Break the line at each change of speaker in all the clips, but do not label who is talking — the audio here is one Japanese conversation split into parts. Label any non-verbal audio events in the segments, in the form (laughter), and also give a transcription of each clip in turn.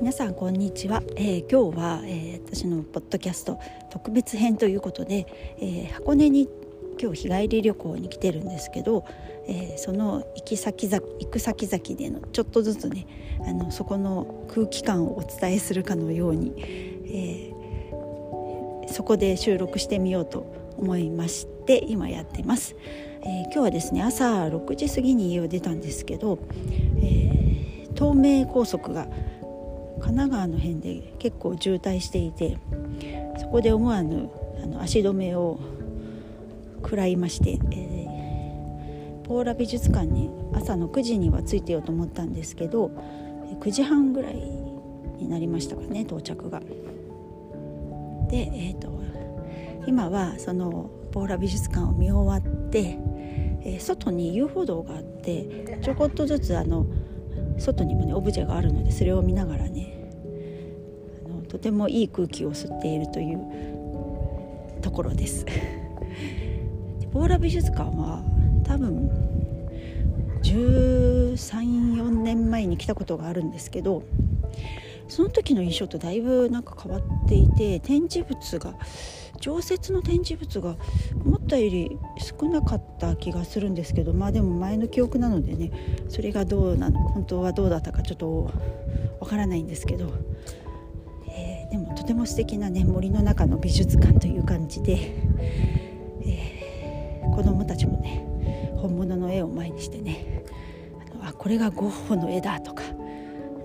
皆さんこんにちは、えー、今日は、えー、私のポッドキャスト特別編ということで、えー、箱根に今日日帰り旅行に来てるんですけど、えその行き先々行く先々でのちょっとずつねあのそこの空気感をお伝えするかのように、えそこで収録してみようと思いまして今やってます、え今日はですね朝6時過ぎに家を出たんですけど、え東名高速が神奈川の辺で結構渋滞していてそこで思わぬあの足止めを食らいまして、えー、ポーラ美術館に朝の9時には着いてようと思ったんですけど9時半ぐらいになりましたかね到着が。で、えーと、今はそのポーラ美術館を見終わって、えー、外に遊歩道があってちょこっとずつあの外にもねオブジェがあるのでそれを見ながらねてもいい空気を吸っているというところです。(laughs) ポーラ美術館は多分134年前に来たことがあるんですけどその時の印象とだいぶなんか変わっていて展示物が常設の展示物が思ったより少なかった気がするんですけどまあでも前の記憶なのでねそれがどうなの本当はどうだったかちょっとわからないんですけど、とても素敵なね森の中の美術館という感じで、えー、子どもたちもね本物の絵を前にしてねあのあこれがゴッホの絵だとか、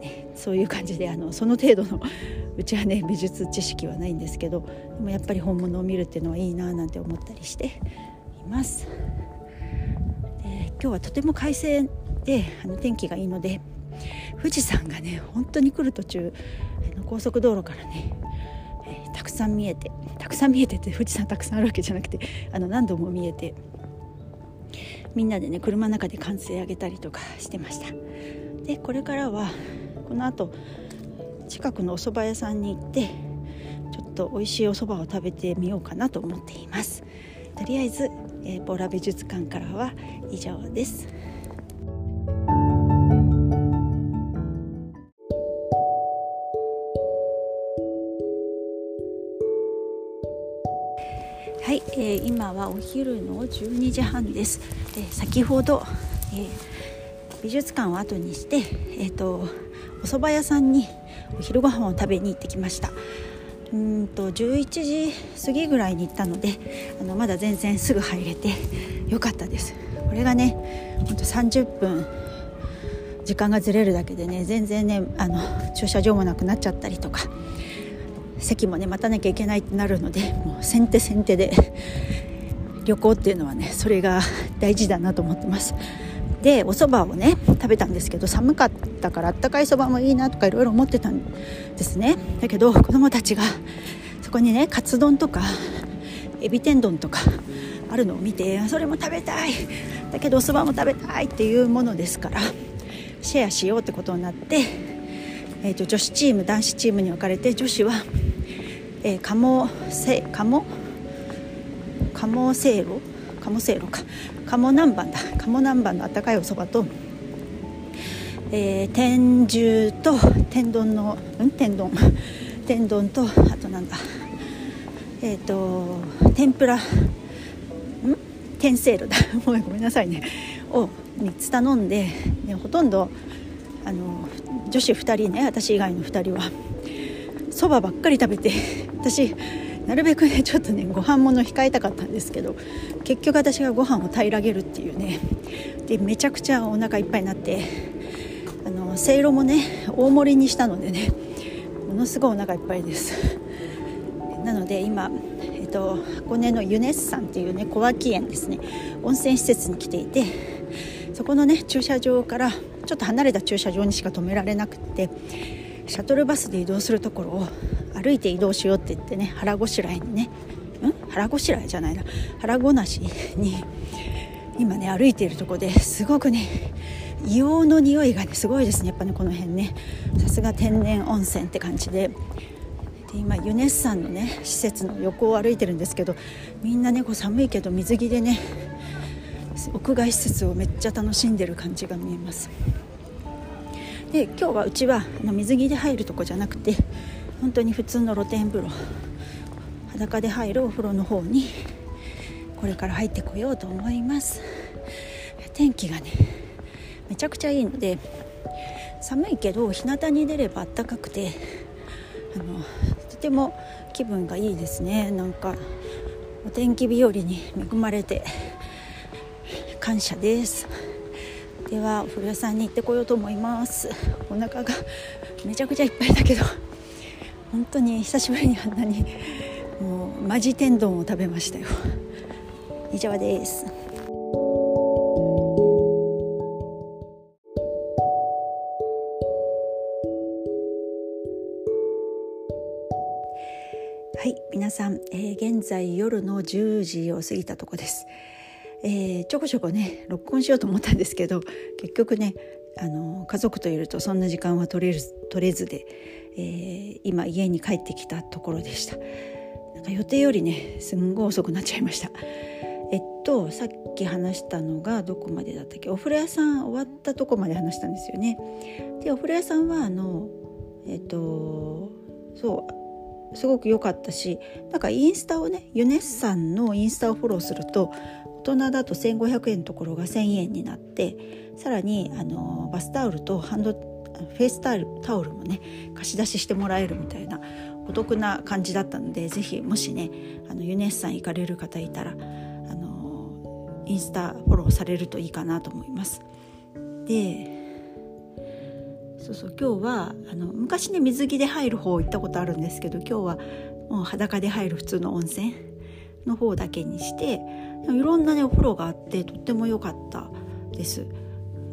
ね、そういう感じであのその程度の (laughs) うちはね美術知識はないんですけどでもやっぱり本物を見るっていうのはいいななんて思ったりしています。で今日はとても快晴であの天気がいいので富士山がね本当に来る途中高速道路からね、たくさん見えてたくさん見えてって富士山たくさんあるわけじゃなくてあの何度も見えてみんなでね車の中で歓声上げたりとかしてました。でこれからはこのあと近くのお蕎麦屋さんに行ってちょっと美味しいお蕎麦を食べてみようかなと思っています。とりあえず、えー、ポーラ美術館からは以上です。えー、今はお昼の12時半です、えー、先ほど、えー、美術館を後にして、えーとお蕎麦屋さんにお昼ご飯を食べに行ってきました。うんと11時過ぎぐらいに行ったのであのまだ全然すぐ入れてよかったです。これがねほんと30分時間がずれるだけでね全然ねあの駐車場もなくなっちゃったりとか席もね待たなきゃいけないってなるのでもう先手先手で (laughs) 旅行っていうのはねそれが大事だなと思ってます。でお蕎麦をね食べたんですけど寒かったからあったかいそばもいいなとかいろいろ思ってたんですね。だけど子供たちがそこにねカツ丼とかエビ天丼とかあるのを見てそれも食べたい。だけどお蕎麦も食べたいっていうものですからシェアしようってことになって、えーと、女子チーム男子チームに分かれて女子は、えー、鴨せ鴨？鴨せいろ？鴨せいろか。鴨南蛮だ。鴨南蛮のあったかいおそばと、えー、天重と天丼のうん？天丼。天丼とあとなんだ？えっ、ー、と天ぷら。ん？天せいろだ。(laughs) ごめんなさいね。を3つ頼んででほとんどあの女子2人ね私以外の2人は。そばばっかり食べて (laughs) 私なるべくねちょっとねご飯物控えたかったんですけど結局私がご飯を平らげるっていうねでめちゃくちゃお腹いっぱいになってあのせいろもね大盛りにしたのでねものすごいお腹いっぱいです。なので今、えっと、箱根のユネッサンっていうね小脇園ですね温泉施設に来ていてそこのね駐車場からちょっと離れた駐車場にしか止められなくてシャトルバスで移動するところを歩いて移動しようって言ってね腹ごしらえにねん？腹ごしらえじゃないな。腹ごなしに今ね歩いているとこですごくね硫黄の匂いがねすごいですね。やっぱねこの辺ね。さすが天然温泉って感じで。で今ユネッサンのね施設の横を歩いてるんですけどみんなねこう寒いけど水着でね屋外施設をめっちゃ楽しんでる感じが見えます。で今日はうちはあの水着で入るとこじゃなくて本当に普通の露天風呂裸で入るお風呂の方にこれから入ってこようと思います。天気がねめちゃくちゃいいので寒いけど日向に出れば暖かくてあのとても気分がいいですね。なんかお天気日和に恵まれて感謝です。ではお風呂屋さんに行ってこようと思います。お腹がめちゃくちゃいっぱいだけど本当に久しぶりにあんなにもうマジ天丼を食べましたよ。以上です。はい皆さん、えー、現在夜の10時を過ぎたとこです、えー、ちょこちょこね録音しようと思ったんですけど (laughs) 結局ねあの家族といるとそんな時間は取れる取れずで、えー、今家に帰ってきたところでした。なんか予定よりねすんごい遅くなっちゃいました。えっとさっき話したのがどこまでだったっけ？お風呂屋さん終わったとこまで話したんですよね。でお風呂屋さんはあのえっとそうすごく良かったしなんかインスタをねユネッサンのインスタをフォローすると大人だと1500円のところが1000円になってさらにあのバスタオルとハンドフェイスタオルもね貸し出ししてもらえるみたいなお得な感じだったので是非もしねあのユネッサン行かれる方いたらあのインスタフォローされるといいかなと思います。でそうそう今日はあの昔ね水着で入る方行ったことあるんですけど今日はもう裸で入る普通の温泉の方だけにしていろんなねお風呂があってとっても良かったです。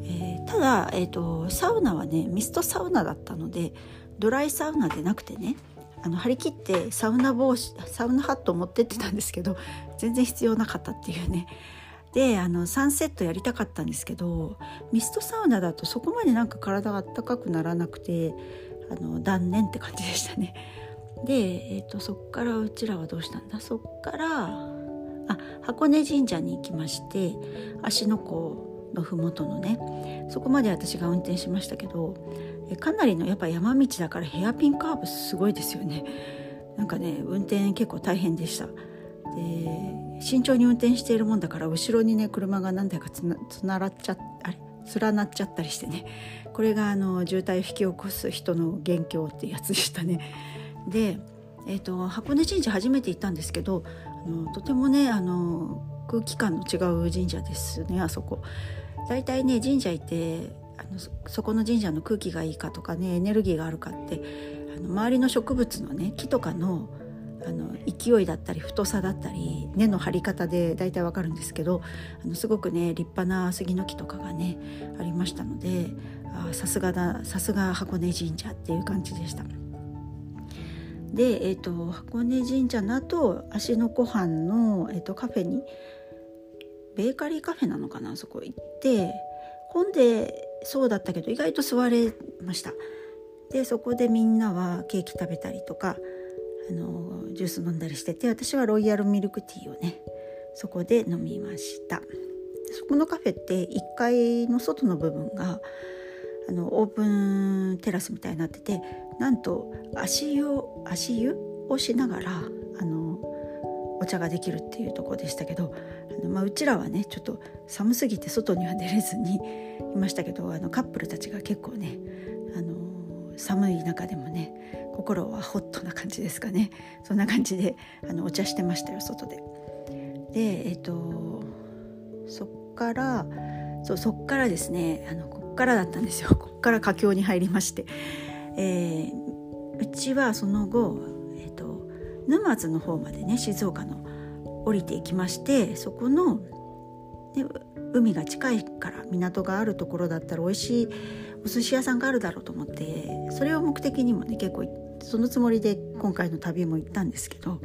えー、ただ、えーと、サウナはねミストサウナだったのでドライサウナでなくてねあの張り切ってサウナ帽子サウナハット持ってってたんですけど全然必要なかったっていうねであの3セットやりたかったんですけどミストサウナだとそこまでなんか体があったかくならなくてあの断念って感じでしたね。で、えーと、そっからうちらはどうしたんだ？そっからあ箱根神社に行きまして芦ノ湖の麓のねそこまで私が運転しましたけどかなりのやっぱ山道だからヘアピンカーブすごいですよね。なんかね運転結構大変でした。で慎重に運転しているもんだから後ろにね車が何台かつなつならっちゃあれ連なっちゃったりしてね。これがあの渋滞を引き起こす人の元凶ってやつでしたね。で、えーと、箱根神社初めて行ったんですけどのとてもねあの空気感の違う神社ですねあそこ。だいたいね神社行ってあのそこの神社の空気がいいかとかねエネルギーがあるかってあの周りの植物のね木とかのあの勢いだったり太さだったり根の張り方で大体わかるんですけどあのすごくね立派な杉の木とかがねありましたのでさすがださすが箱根神社っていう感じでした。で、えーと、箱根神社の後芦ノ湖畔の、えーと、カフェにベーカリーカフェなのかなそこ行って混んでそうだったけど意外と座れました。でそこでみんなはケーキ食べたりとかあのジュース飲んだりしてて私はロイヤルミルクティーをねそこで飲みました。そこのカフェって1階の外の部分があのオープンテラスみたいになっててなんと足湯を足湯をしながらあのお茶ができるっていうとこでしたけどあの、まあ、うちらはねちょっと寒すぎて外には出れずにいましたけどあのカップルたちが結構ねあの寒い中でもね心はホットな感じですかね。そんな感じであのお茶してましたよ外で。でえっ、とそっからそうそっからですねあのこっからだったんですよ。こっから佳境に入りまして、えー、うちはその後、えーと、沼津の方までね静岡の降りていきましてそこの、ね、海が近いから港があるところだったら美味しいお寿司屋さんがあるだろうと思ってそれを目的にもね結構そのつもりで今回の旅も行ったんですけど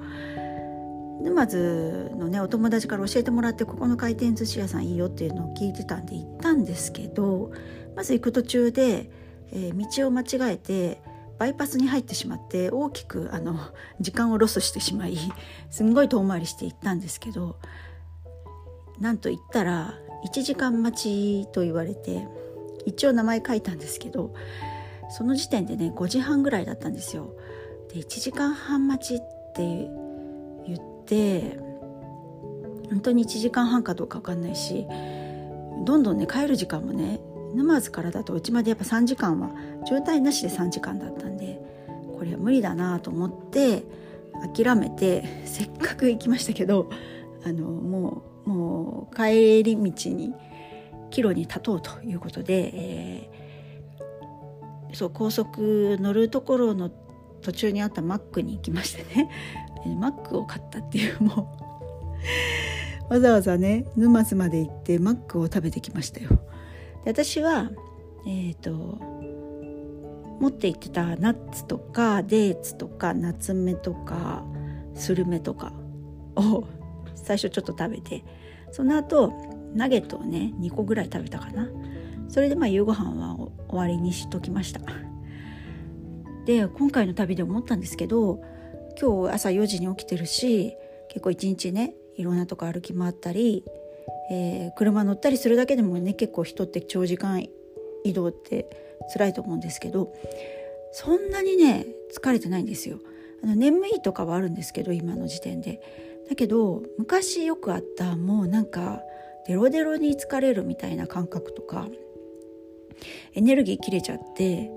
沼津のねお友達から教えてもらってここの回転寿司屋さんいいよっていうのを聞いてたんで行ったんですけどまず行く途中で、えー、道を間違えてバイパスに入ってしまって大きくあの (laughs) 時間をロスしてしまい (laughs) すんごい遠回りして行ったんですけどなんと行ったら1時間待ちと言われて一応名前書いたんですけどその時点でね5時半ぐらいだったんですよ。で1時間半待ちって言って本当に1時間半かどうか分かんないしどんどんね帰る時間もね沼津からだとうちまでやっぱ3時間は渋滞なしで3時間だったんでこれは無理だなと思って諦めてせっかく行きましたけどあのもうもう帰り道に帰路に立とうということで、えー、そう高速乗るところの途中にあったマックに行きましてねマックを買ったっていうもう (laughs) わざわざね沼津まで行ってマックを食べてきましたよ。で私はえっ、ー、と持って行ってたナッツとかデーツとかナツメとかスルメとかを最初ちょっと食べてその後ナゲットをね2個ぐらい食べたかな。それでまあ夕ご飯は終わりにしときました。で今回の旅で思ったんですけど今日朝4時に起きてるし結構一日ねいろんなとこ歩き回ったり、えー、車乗ったりするだけでもね結構人って長時間移動って辛いと思うんですけどそんなにね疲れてないんですよ。あの眠いとかはあるんですけど今の時点で。だけど昔よくあったもうなんかデロデロに疲れるみたいな感覚とかエネルギー切れちゃって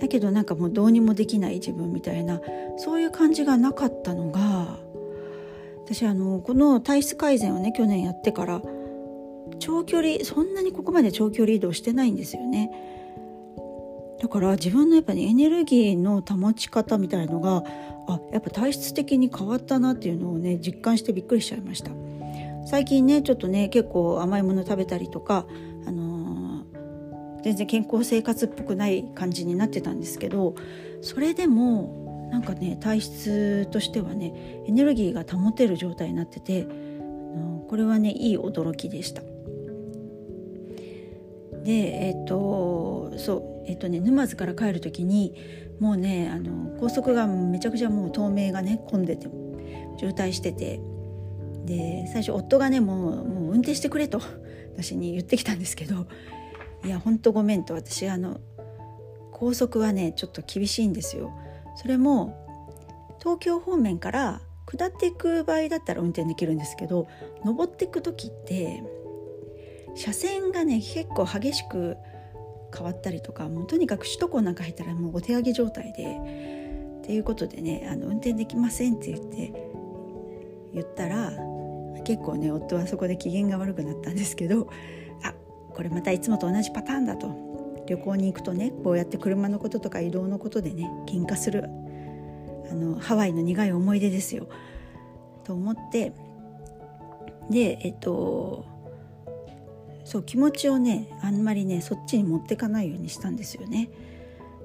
だけどなんかもうどうにもできない自分みたいなそういう感じがなかったのが私あのこの体質改善をね去年やってから長距離そんなにここまで長距離移動してないんですよね。だから自分のやっぱりエネルギーの保ち方みたいのがあやっぱ体質的に変わったなっていうのをね実感してびっくりしちゃいました最近ねちょっとね結構甘いもの食べたりとか、あのー、全然健康生活っぽくない感じになってたんですけどそれでもなんかね体質としてはねエネルギーが保てる状態になってて、あの、これはねいい驚きでした。でえっ、とそうえっ、とね沼津から帰る時にもうねあの高速がめちゃくちゃもう透明がね混んでて渋滞しててで最初夫がねもうもう運転してくれと私に言ってきたんですけどいやほんとごめんと私あの高速はねちょっと厳しいんですよ。それも東京方面から下っていく場合だったら運転できるんですけど登っていく時って車線がね結構激しく変わったりとかもうとにかく首都高なんか入ったらもうお手上げ状態でっていうことでねあの運転できませんって言って言ったら結構ね夫はそこで機嫌が悪くなったんですけどあこれまたいつもと同じパターンだと。旅行に行くとねこうやって車のこととか移動のことでね喧嘩するあのハワイの苦い思い出ですよと思ってでえっとそう気持ちをねあんまりねそっちに持ってかないようにしたんですよね。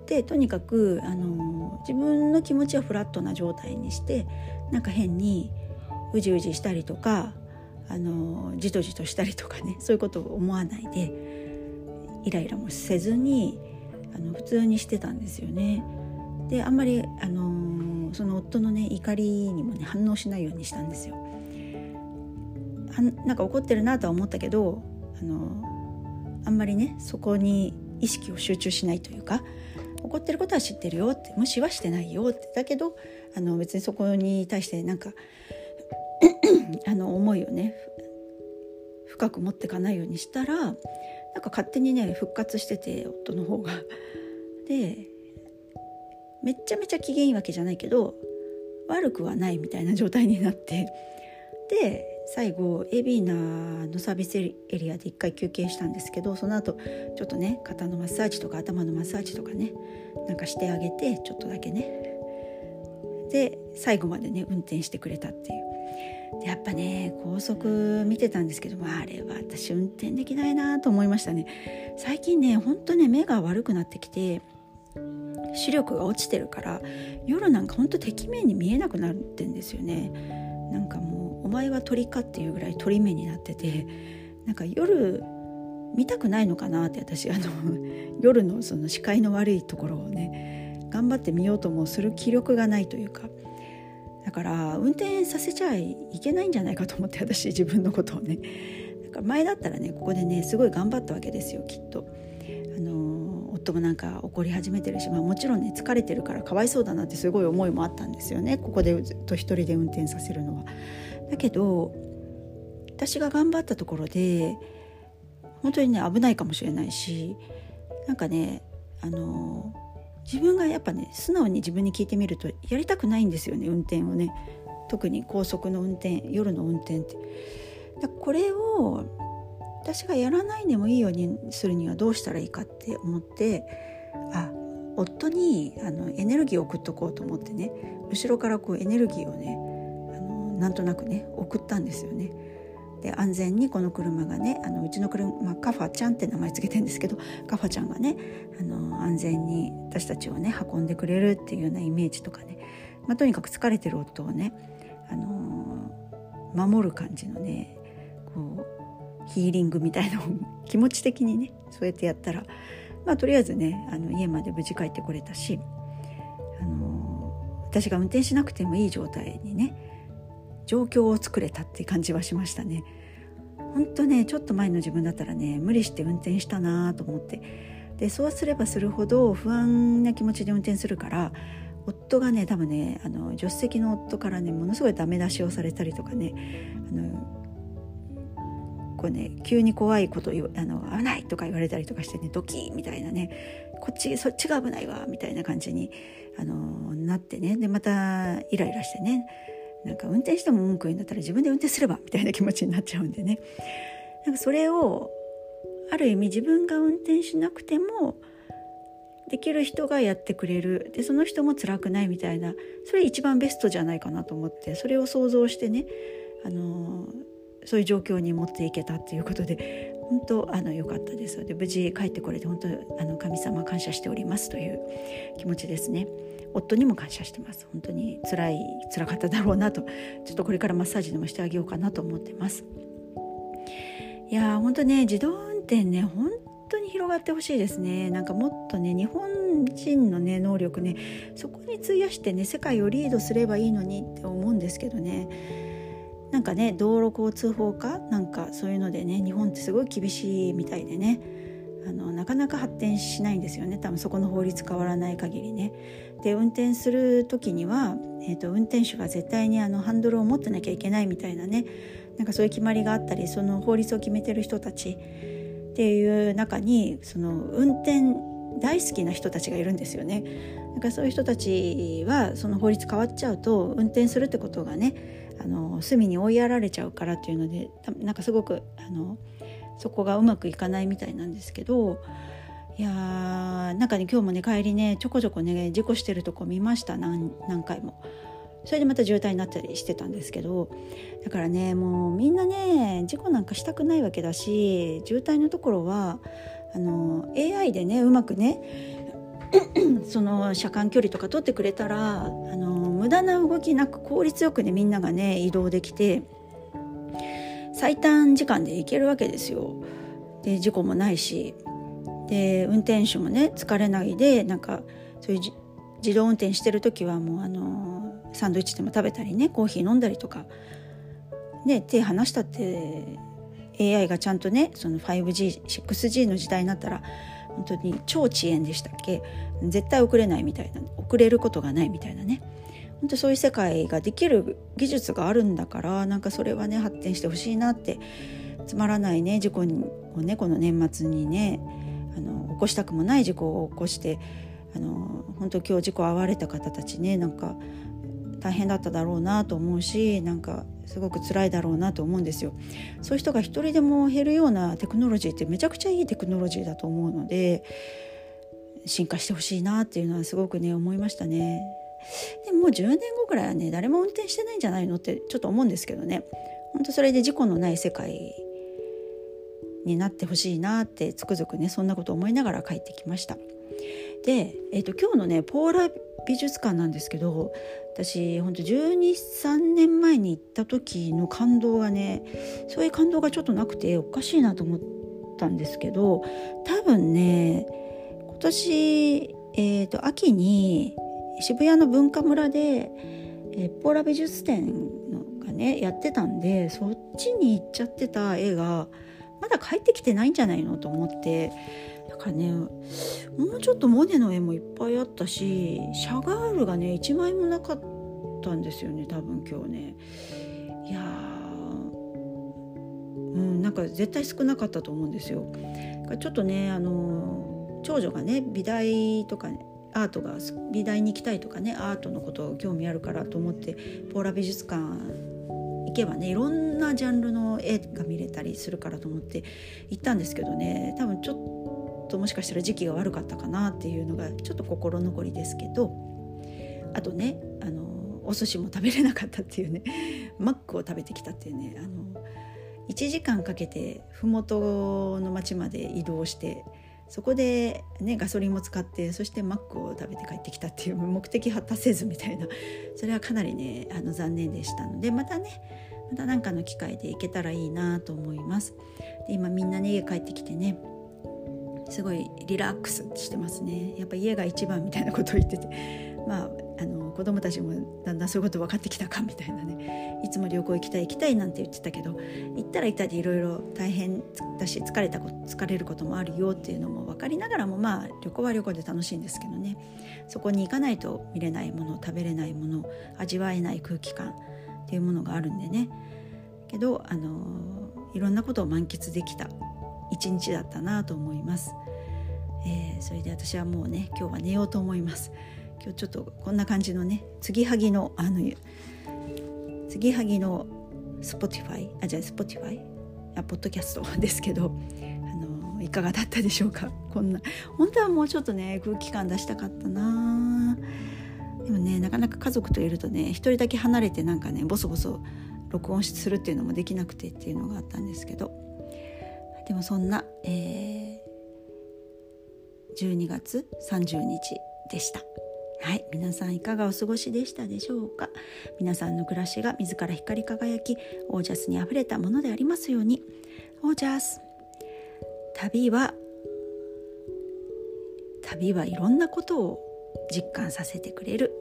でとにかくあの自分の気持ちはフラットな状態にしてなんか変にうじうじしたりとかあのじとじとしたりとかねそういうことを思わないでイライラもせずにあの普通にしてたんですよね。であんまりあのその夫のね怒りにもね反応しないようにしたんですよ。なんか怒ってるなとは思ったけどあのあんまりねそこに意識を集中しないというか怒ってることは知ってるよって無視はしてないよってだけどあの別にそこに対してなんかあの思いをね深く持ってかないようにしたらなんか勝手にね復活してて夫の方が。でめっちゃめちゃ機嫌いいわけじゃないけど悪くはないみたいな状態になって。で最後エビーナのサービスエリアで一回休憩したんですけどその後ちょっとね肩のマッサージとか頭のマッサージとかねなんかしてあげてちょっとだけね。で最後までね運転してくれたっていう。でやっぱね高速見てたんですけどあれは私運転できないなと思いましたね。最近ねほんとね目が悪くなってきて視力が落ちてるから夜なんかほんとてきめんに見えなくなってんですよね。なんかもうお前は鳥かっていうぐらい鳥目になっててなんか夜見たくないのかなって私あの (laughs) 夜のその視界の悪いところをね頑張ってみようともする気力がないというか。だから運転させちゃいけないんじゃないかと思って私自分のことをねだから前だったらねここでねすごい頑張ったわけですよきっと。あの夫もなんか怒り始めてるし、まあ、もちろんね疲れてるからかわいそうだなってすごい思いもあったんですよねここでずっと一人で運転させるのは。だけど私が頑張ったところで本当にね危ないかもしれないしなんかねあの自分がやっぱね素直に自分に聞いてみるとやりたくないんですよね運転をね特に高速の運転夜の運転って。だこれを私がやらないでもいいようにするにはどうしたらいいかって思ってあ夫にあのエネルギーを送っとこうと思ってね後ろからこうエネルギーをねあのなんとなくね送ったんですよね。で安全にこの車がねあのうちの車、カファちゃんって名前つけてるんですけどカファちゃんがねあの安全に私たちをね運んでくれるっていうようなイメージとかね、まあ、とにかく疲れてる夫をね、あの守る感じのねこうヒーリングみたいな気持ち的にねそうやってやったら、まあ、とりあえずねあの家まで無事帰ってこれたし、あの私が運転しなくてもいい状態にね状況を作れたって感じはしましたね。本当ねちょっと前の自分だったらね無理して運転したなと思って。でそうすればするほど不安な気持ちで運転するから夫がね多分ねあの助手席の夫からねものすごいダメ出しをされたりとかねあのこうね急に怖いことあの危ないとか言われたりとかしてねドキーみたいなねこっちそっちが危ないわみたいな感じにあのなってね。でまたイライラしてね。なんか運転しても文句言うんだったら自分で運転すればみたいな気持ちになっちゃうんでね。なんかそれをある意味自分が運転しなくてもできる人がやってくれる。でその人も辛くないみたいな。それ一番ベストじゃないかなと思って。それを想像してねあのそういう状況に持っていけたっていうことで本当あの良かったです。で無事帰ってこれて本当あの神様感謝しておりますという気持ちですね。夫にも感謝してます。本当に辛い辛かっただろうなと。ちょっとこれからマッサージでもしてあげようかなと思ってます。いや本当ね自動運転ね本当に広がってほしいですね。なんかもっとね日本人のね能力ねそこに費やしてね世界をリードすればいいのにって思うんですけどね。なんかね道路交通法か？なんかそういうのでね日本ってすごい厳しいみたいでねあのなかなか発展しないんですよね多分そこの法律変わらない限りね。で運転する時には、えーと、運転手が絶対にあのハンドルを持ってなきゃいけないみたいなねなんかそういう決まりがあったりその法律を決めてる人たちっていう中にその運転大好きな人たちがいるんですよね。なんかそういう人たちはその法律変わっちゃうと運転するってことがねあの隅に追いやられちゃうからっていうのでなんかすごくあのそこがうまくいかないみたいなんですけどいやーなんかね今日もね帰りねちょこちょこね事故してるとこ見ました何回も。それでまた渋滞になったりしてたんですけどだからねもうみんなね事故なんかしたくないわけだし渋滞のところはあの AI でねうまくね (clears throat) その車間距離とか取ってくれたらあの無駄な動きなく効率よくねみんながね移動できて最短時間で行けるわけですよ。で事故もないし。で運転手もね疲れないでなんかそういう自動運転してる時はもうあのサンドイッチでも食べたりねコーヒー飲んだりとか、ね、手離したって AI がちゃんとねその 5G6G の時代になったら本当に超遅延でしたっけ？絶対遅れないみたいな遅れることがないみたいなね。本当そういう世界ができる技術があるんだからなんかそれはね発展してほしいなってつまらないね事故をねこの年末にねあの起こしたくもない事故を起こしてあの本当今日事故遭われた方たちねなんか大変だっただろうなと思うしなんかすごく辛いだろうなと思うんですよ。そういう人が一人でも減るようなテクノロジーってめちゃくちゃいいテクノロジーだと思うので進化してほしいなっていうのはすごくね思いましたね。でもう10年後くらいはね誰も運転してないんじゃないのってちょっと思うんですけどね本当それで事故のない世界になってほしいなってつくづくねそんなこと思いながら帰ってきました。で、えーと、今日のねポーラ美術館なんですけど私ほんと123年前に行った時の感動がねそういう感動がちょっとなくておかしいなと思ったんですけど多分ね今年、えーと秋に渋谷の文化村で、え、ポーラ美術展がねやってたんでそっちに行っちゃってた絵がまだ帰ってきてないんじゃないのと思って。だからねもうちょっとモネの絵もいっぱいあったしシャガールがね1枚もなかったんですよね多分今日ね。いやうんなんか絶対少なかったと思うんですよ。ちょっとねあの長女がね美大とか、アートが美大に行きたいとかねアートのこと興味あるからと思ってポーラ美術館行けばねいろんなジャンルの絵が見れたりするからと思って行ったんですけどね多分ちょっともしかしたら時期が悪かったかなっていうのがちょっと心残りですけどあとねあのお寿司も食べれなかったっていうねマックを食べてきたっていうねあの1時間かけて麓の町まで移動してそこで、ね、ガソリンも使ってそしてマックを食べて帰ってきたっていう目的果たせずみたいなそれはかなりねあの残念でしたのでまたねまた何かの機会で行けたらいいなと思います。で今みんなね家帰ってきてねすごいリラックスしてますね。やっぱ家が一番みたいなことを言ってて。(laughs) まああの子供たちもだんだんそういうこと分かってきたかみたいなね。いつも旅行行きたい行きたいなんて言ってたけど行ったら行ったでいろいろ大変だし疲れた疲れることもあるよっていうのも分かりながらもまあ旅行は旅行で楽しいんですけどね。そこに行かないと見れないもの食べれないもの味わえない空気感っていうものがあるんでね。けどあのいろんなことを満喫できた。一日だったなと思います。えー、それで私はもうね今日は寝ようと思います。今日ちょっとこんな感じのね継ぎはぎのあの継ぎはぎの Spotify あじゃあ Spotify あポッドキャスト (laughs) ですけどあのいかがだったでしょうか？こんな本当はもうちょっとね空気感出したかったなでもねなかなか家族といるとね一人だけ離れてなんかねボソボソ録音するっていうのもできなくてっていうのがあったんですけどでもそんな、えー、12月30日でした。はい。皆さんいかがお過ごしでしたでしょうか？皆さんの暮らしが自ら光り輝きオージャスにあふれたものでありますように。オージャス。旅は旅はいろんなことを実感させてくれる。